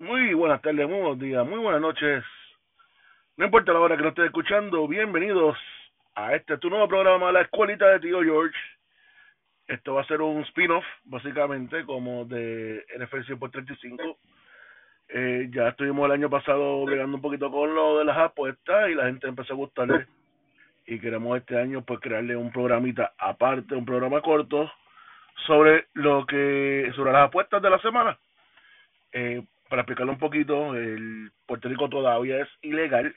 Muy buenas tardes, muy buenos días, muy buenas noches. No importa la hora que nos estés escuchando, bienvenidos a este tu nuevo programa, La Escuelita de Tío George. Esto va a ser un spin-off, básicamente, como de NFL por 35. Eh, ya estuvimos el año pasado bregando un poquito con lo de las apuestas y la gente empezó a gustarle. Y queremos este año pues crearle un programita aparte, un programa corto sobre lo que sobre las apuestas de la semana. Eh, para explicarlo un poquito, el Puerto Rico todavía es ilegal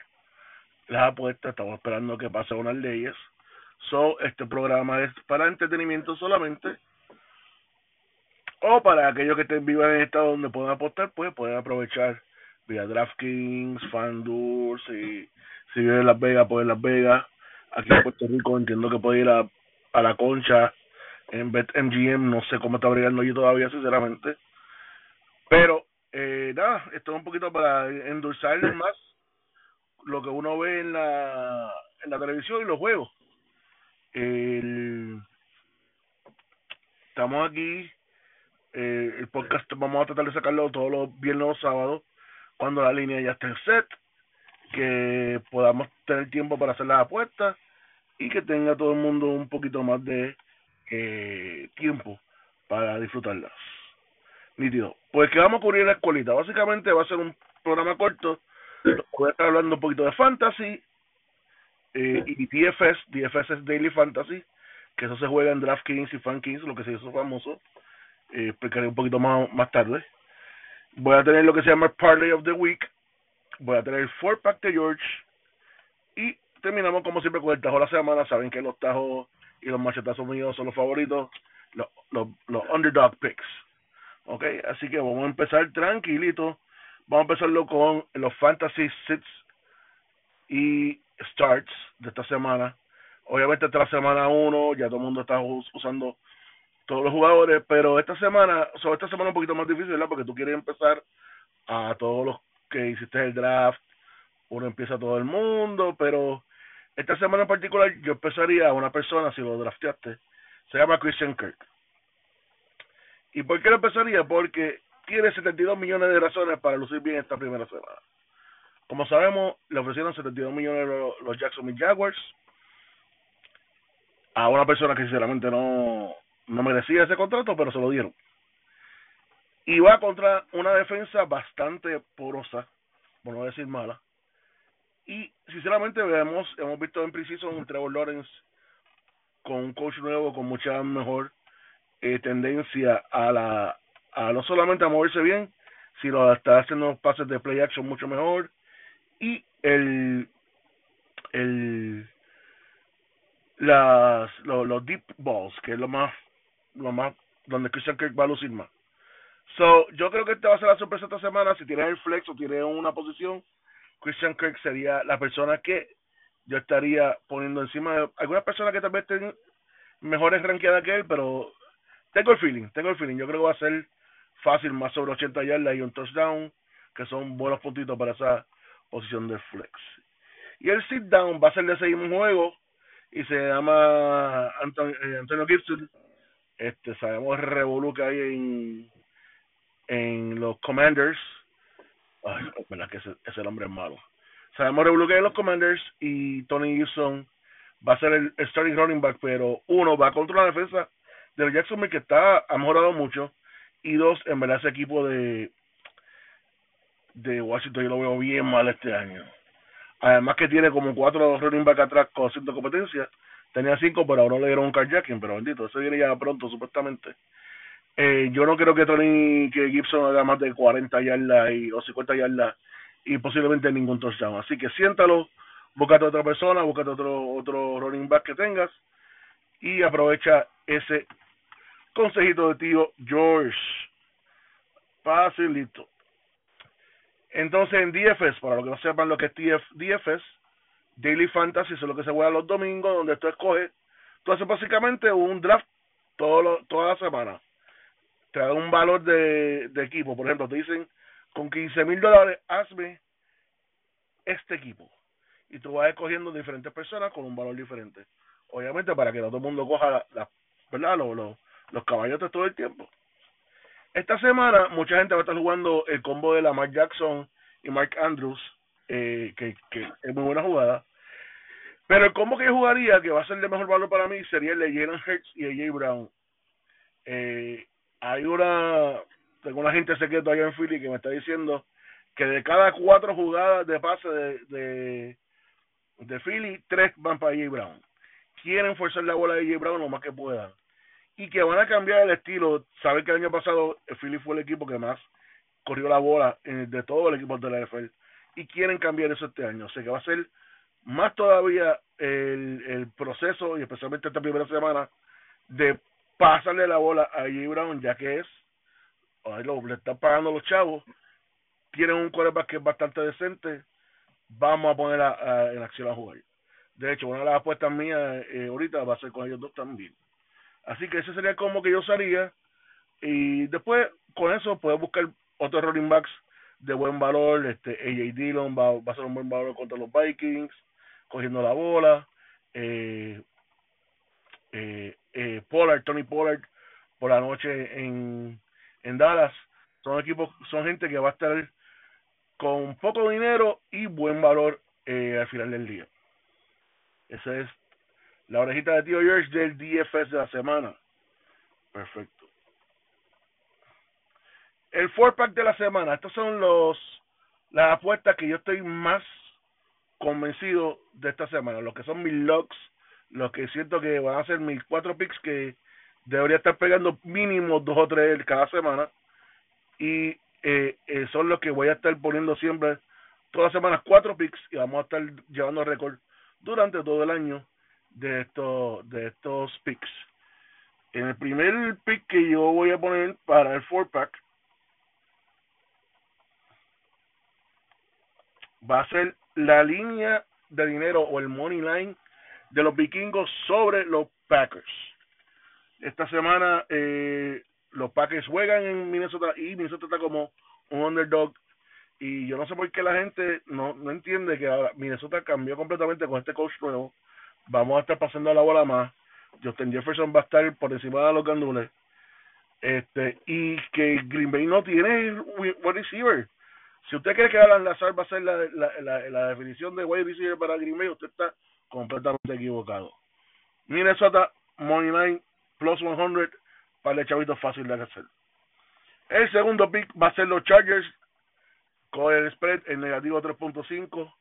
las apuestas, estamos esperando que pasen unas leyes. So, este programa es para entretenimiento solamente. O para aquellos que estén vivos en estado donde puedan apostar, pues pueden aprovechar vía DraftKings, FanDuel, si, si viven en Las Vegas, pues en Las Vegas. Aquí en Puerto Rico entiendo que puede ir a, a la concha en BetMGM, no sé cómo está brigando yo todavía, sinceramente. Pero, eh, nada, esto es un poquito para endulzar más lo que uno ve en la, en la televisión y los juegos. El, estamos aquí, eh, el podcast vamos a tratar de sacarlo todos los viernes o sábados, cuando la línea ya esté en set, que podamos tener tiempo para hacer las apuestas y que tenga todo el mundo un poquito más de eh, tiempo para disfrutarlas. Nítido. Pues que vamos a cubrir la escuelita. Básicamente va a ser un programa corto. Voy a estar hablando un poquito de fantasy eh, y DFS. DFS es Daily Fantasy, que eso se juega en DraftKings y FanKings, lo que se hizo famoso. Eh, explicaré un poquito más, más tarde. Voy a tener lo que se llama Parlay of the Week. Voy a tener el Four Pack de George. Y terminamos como siempre con el tajo de la semana. Saben que los tajos y los machetazos míos son los favoritos. Los, los, los underdog picks. Ok, así que vamos a empezar tranquilito. Vamos a empezarlo con los fantasy sits y starts de esta semana. Obviamente esta la semana 1, ya todo el mundo está usando todos los jugadores, pero esta semana, sobre esta semana un poquito más difícil, ¿verdad? Porque tú quieres empezar a todos los que hiciste el draft, uno empieza todo el mundo, pero esta semana en particular yo empezaría a una persona, si lo drafteaste, se llama Christian Kirk. ¿Y por qué lo empezaría? Porque tiene 72 millones de razones para lucir bien esta primera semana. Como sabemos, le ofrecieron 72 millones los, los Jacksonville Jaguars a una persona que sinceramente no, no merecía ese contrato, pero se lo dieron. Y va contra una defensa bastante porosa, por no decir mala. Y sinceramente vemos, hemos visto en preciso un Trevor Lawrence con un coach nuevo, con mucha mejor eh, tendencia a la a no solamente a moverse bien, sino a estar haciendo pases de play action mucho mejor. Y el el las los deep balls que es lo más lo más donde Christian Kirk va a lucir más. So yo creo que esta va a ser la sorpresa esta semana. Si tienes el flex o tienes una posición Christian Kirk sería la persona que yo estaría poniendo encima de algunas personas que tal vez estén mejores ranqueadas que él pero tengo el feeling, tengo el feeling. Yo creo que va a ser fácil, más sobre 80 yardas y un touchdown, que son buenos puntitos para esa posición de flex. Y el sit down va a ser de ese mismo juego y se llama Antonio, eh, Antonio Gibson. Este, sabemos que hay en, en los Commanders. Ay, verdad que ese, ese hombre es malo. Sabemos hay en los Commanders y Tony Gibson va a ser el, el starting running back, pero uno va contra la defensa de Jacksonville que está ha mejorado mucho. Y dos en verdad ese equipo de de Washington yo lo veo bien mal este año. Además que tiene como cuatro running back atrás con cinco competencias. Tenía cinco pero ahora le dieron un carjacking pero bendito eso viene ya pronto supuestamente. Eh, yo no creo que Tony que Gibson haga más de 40 yardas y, o 50 yardas y posiblemente ningún touchdown. Así que siéntalo búscate otra persona búscate otro otro running back que tengas y aprovecha ese consejito de tío George. Facilito. Entonces en DFS, para los que no sepan lo que es DFS, Daily Fantasy, es lo que se juega los domingos, donde tú escoges, tú haces básicamente un draft todo lo, toda la semana. Te da un valor de, equipo. Por ejemplo, te dicen, con 15 mil dólares, hazme este equipo. Y tú vas escogiendo diferentes personas con un valor diferente. Obviamente para que todo el mundo coja la, la ¿verdad? Los, los, los caballotes todo el tiempo. Esta semana mucha gente va a estar jugando el combo de Lamar Jackson y Mark Andrews, eh, que, es muy buena jugada. Pero el combo que yo jugaría, que va a ser de mejor valor para mí, sería el de Jalen Hurts y AJ Brown. Eh, hay una, tengo una gente secreta allá en Philly que me está diciendo que de cada cuatro jugadas de pase de, de, de Philly, tres van para AJ Brown. Quieren forzar la bola de AJ Brown lo más que puedan. Y que van a cambiar el estilo. Saben que el año pasado el Philly fue el equipo que más corrió la bola de todo el equipo de la NFL. Y quieren cambiar eso este año. O sea que va a ser más todavía el, proceso, y especialmente esta primera semana, de pasarle la bola a J. Brown, ya que es, ahí lo, le están pagando los chavos, tienen un quarterback que es bastante decente, vamos a poner en acción a jugar. De hecho, una de las apuestas mías eh, ahorita va a ser con ellos dos también. Así que ese sería como que yo usaría. Y después, con eso, puedes buscar otros running backs de buen valor. Este AJ Dillon va, a ser un buen valor contra los Vikings cogiendo la bola. Eh, eh, eh, Pollard, Tony Pollard, por la noche en, en Dallas. Son equipos, son gente que va a estar con poco dinero y buen valor eh, al final del día. Esa es la orejita de Tío George del DFS de la semana. Perfecto. El four pack de la semana. Estos son los las apuestas que yo estoy más convencido de esta semana. Los que son mis locks, los que siento que van a ser mis cuatro picks que debería estar pegando mínimo dos o tres cada semana. Y eh, eh, son los que voy a estar poniendo siempre, todas las semanas, cuatro picks. Y vamos a estar llevando récord durante todo el año de estos, de estos picks. En el primer pick que yo voy a poner para el four pack va a ser la línea de dinero o el money line de los vikingos sobre los Packers. Esta semana eh, los Packers juegan en Minnesota y Minnesota está como un underdog y yo no sé por qué la gente no, no entiende que ahora Minnesota cambió completamente con este coach nuevo. Vamos a estar pasando la bola más. Justin Jefferson va a estar por encima de los gandules. Este, y que Green Bay no tiene wide receiver. Si usted cree que Alan Lazar va a ser la, la, la, definición de wide receiver para Green Bay, usted está completamente equivocado. Minnesota, Money Line, plus 100, para el chavito fácil de hacer. El segundo pick va a ser los Chargers, con el spread en negativo 3.5.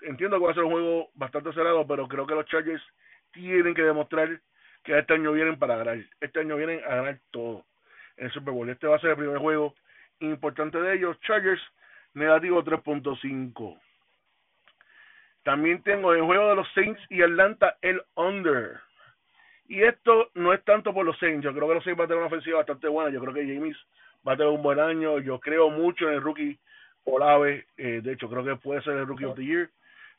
Entiendo que va a ser un juego bastante cerrado, pero creo que los Chargers tienen que demostrar que este año vienen para ganar. Este año vienen a ganar todo en el Super Bowl. Este va a ser el primer juego importante de ellos, Chargers, negativo 3.5. También tengo el juego de los Saints y Atlanta, el under. Y esto no es tanto por los Saints. Yo creo que los Saints van a tener una ofensiva bastante buena. Yo creo que James va a tener un buen año. Yo creo mucho en el rookie Olave. Eh, de hecho, creo que puede ser el rookie of the year.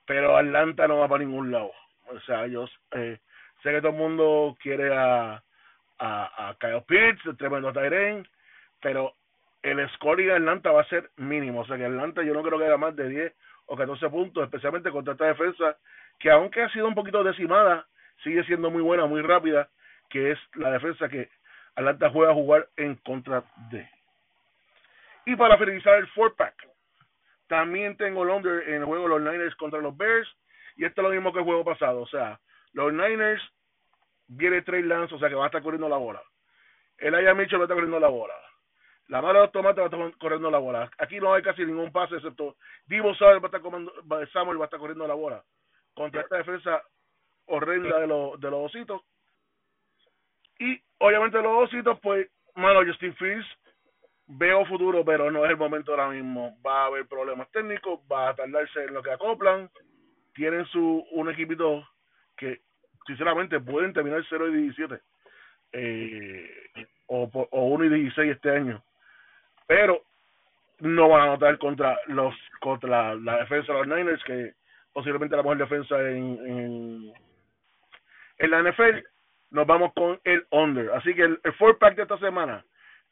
Pero Atlanta no va para ningún lado. O sea, yo eh, sé que todo el mundo quiere a, a, a Kyle Pitts, el tremendo Tyren. Pero el score de Atlanta va a ser mínimo. O sea que Atlanta yo no creo que haga más de 10 o 14 puntos, especialmente contra esta defensa, que aunque ha sido un poquito decimada, sigue siendo muy buena, muy rápida, que es la defensa que Atlanta juega a jugar en contra de. Y para finalizar el four pack, también tengo Londres en el juego de los Niners contra los Bears, y esto es lo mismo que el juego pasado, o sea, los Niners viene Trey Lance, o sea que va a estar corriendo la bola. El Aya Mitchell va a estar corriendo la bola. La mano de los tomates va a estar corriendo la bola. Aquí no hay casi ningún pase excepto Divo Samuel va a estar, comando, Samuel va a estar corriendo la bola. Contra esta defensa horrenda de los, de los ositos. Y obviamente los ositos, pues, mano, Justin Fields, veo futuro, pero no es el momento ahora mismo. Va a haber problemas técnicos, va a tardarse en lo que acoplan. Tienen su un equipito que, sinceramente, pueden terminar 0 y 17. Eh, o, o 1 y 16 este año pero no van a anotar contra los contra la, defensa de los Niners que posiblemente la mejor defensa en, en, en la NFL nos vamos con el under así que el, el four pack de esta semana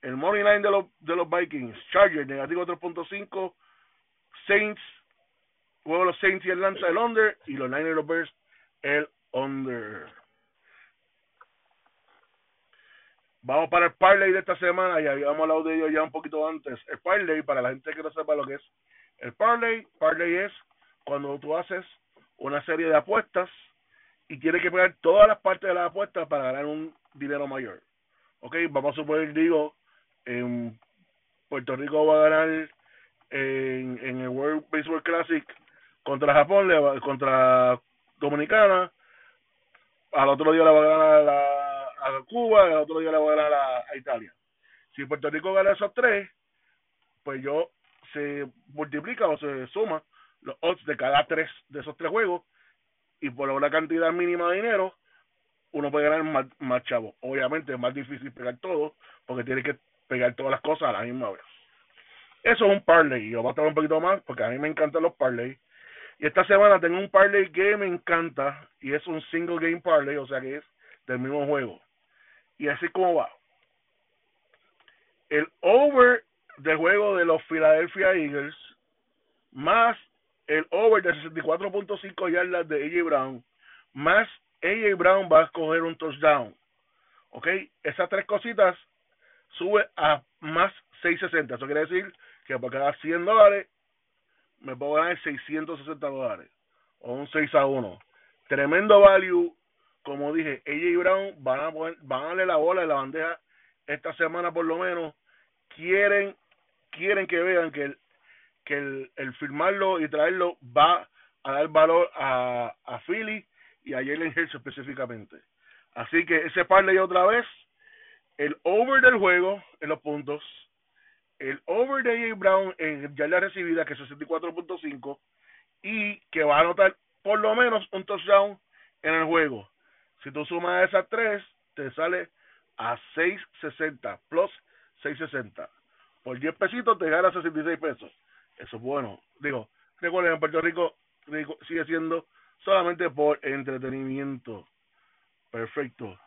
el money line de los de los Vikings Chargers negativo 3.5 Saints juego los Saints y Atlanta el under y los Niners los Bears el under Vamos para el parlay de esta semana, ya habíamos hablado de ello ya un poquito antes. El parlay, para la gente que no sepa lo que es, el parlay, parlay es cuando tú haces una serie de apuestas y tienes que pegar todas las partes de las apuestas para ganar un dinero mayor. Ok, vamos a suponer, digo, en Puerto Rico va a ganar en, en el World Baseball Classic contra Japón, contra Dominicana, al otro día le va a ganar a, a Cuba, al otro día le va a ganar a, Italia. Si Puerto Rico gana esos tres, pues yo se multiplica o se suma los odds de cada tres de esos tres juegos y por una cantidad mínima de dinero uno puede ganar más, más chavo. Obviamente es más difícil pegar todo porque tiene que pegar todas las cosas a la misma vez. Eso es un parlay. Yo voy a un poquito más porque a mí me encantan los parlay. Y esta semana tengo un parlay que me encanta y es un single game parlay, o sea que es del mismo juego. Y así como va. El over del juego de los Philadelphia Eagles más el over de 64.5 yardas de AJ Brown más AJ Brown va a escoger un touchdown. ¿Ok? Esas tres cositas sube a más 660. Eso quiere decir que por cada 100 dólares me puedo ganar 660 dólares o un 6 a 1. Tremendo value. Como dije, ella y Brown van a, van a darle la bola de la bandeja esta semana por lo menos. Quieren quieren que vean que el, que el, firmarlo y traerlo va a dar valor a, a Philly y a Jalen Hurts específicamente. Así que ese parlay otra vez, el over del juego en los puntos, el over de A.J. Brown en ya la recibida, que es 64.5, y que va a anotar por lo menos un touchdown en el juego. Si tú sumas esas tres, te sale a 6.60 plus 6.60. Por 10 pesitos te ganas 66 pesos. Eso es bueno. Digo, recuerden, en Puerto Rico sigue siendo solamente por entretenimiento. Perfecto.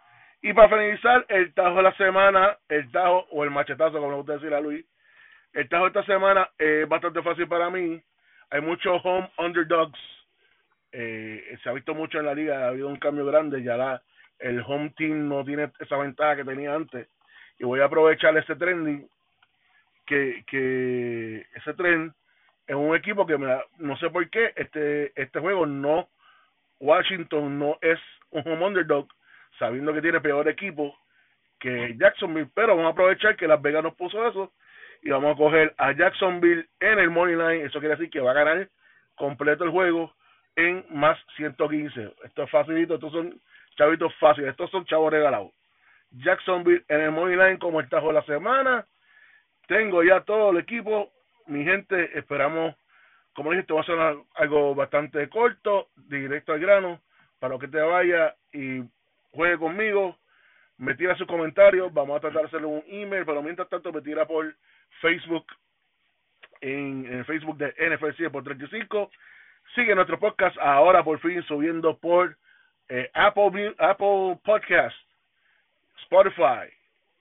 Y para finalizar, el tajo de la semana, el tajo o el machetazo, como le gusta decir a Luis, el tajo esta semana es bastante fácil para mí. Hay muchos home underdogs. Eh, se ha visto mucho en la liga, ha habido un cambio grande. Ya la, el home team no tiene esa ventaja que tenía antes. Y voy a aprovechar ese trending. Que, que ese trend es un equipo que me no sé por qué este este juego no Washington no es un home underdog sabiendo que tiene peor equipo que Jacksonville pero vamos a aprovechar que Las Vegas nos puso eso y vamos a coger a Jacksonville en el money line. Eso quiere decir que va a ganar completo el juego en más 115. Esto es facilito, estos son chavitos fáciles, estos son chavos regalados. Jacksonville en el money line como el tajo de la semana. Tengo ya todo el equipo. Mi gente, esperamos, como dije, te va a ser algo bastante corto, directo al grano, para que te vaya y juegue conmigo. Me tira sus comentarios, vamos a tratar de hacerle un email, pero mientras tanto me tira por Facebook, en, el Facebook de NFL por 35. Sigue nuestro podcast ahora por fin subiendo por eh, Apple, Apple Podcast, Spotify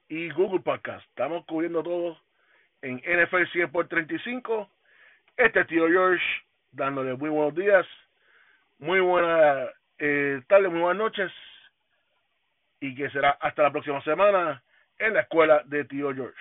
y Google Podcast. Estamos cubriendo todo en NFL 100 por 35. Este tío George dándole muy buenos días, muy buena eh, tarde, muy buenas noches y que será hasta la próxima semana en la escuela de tío George.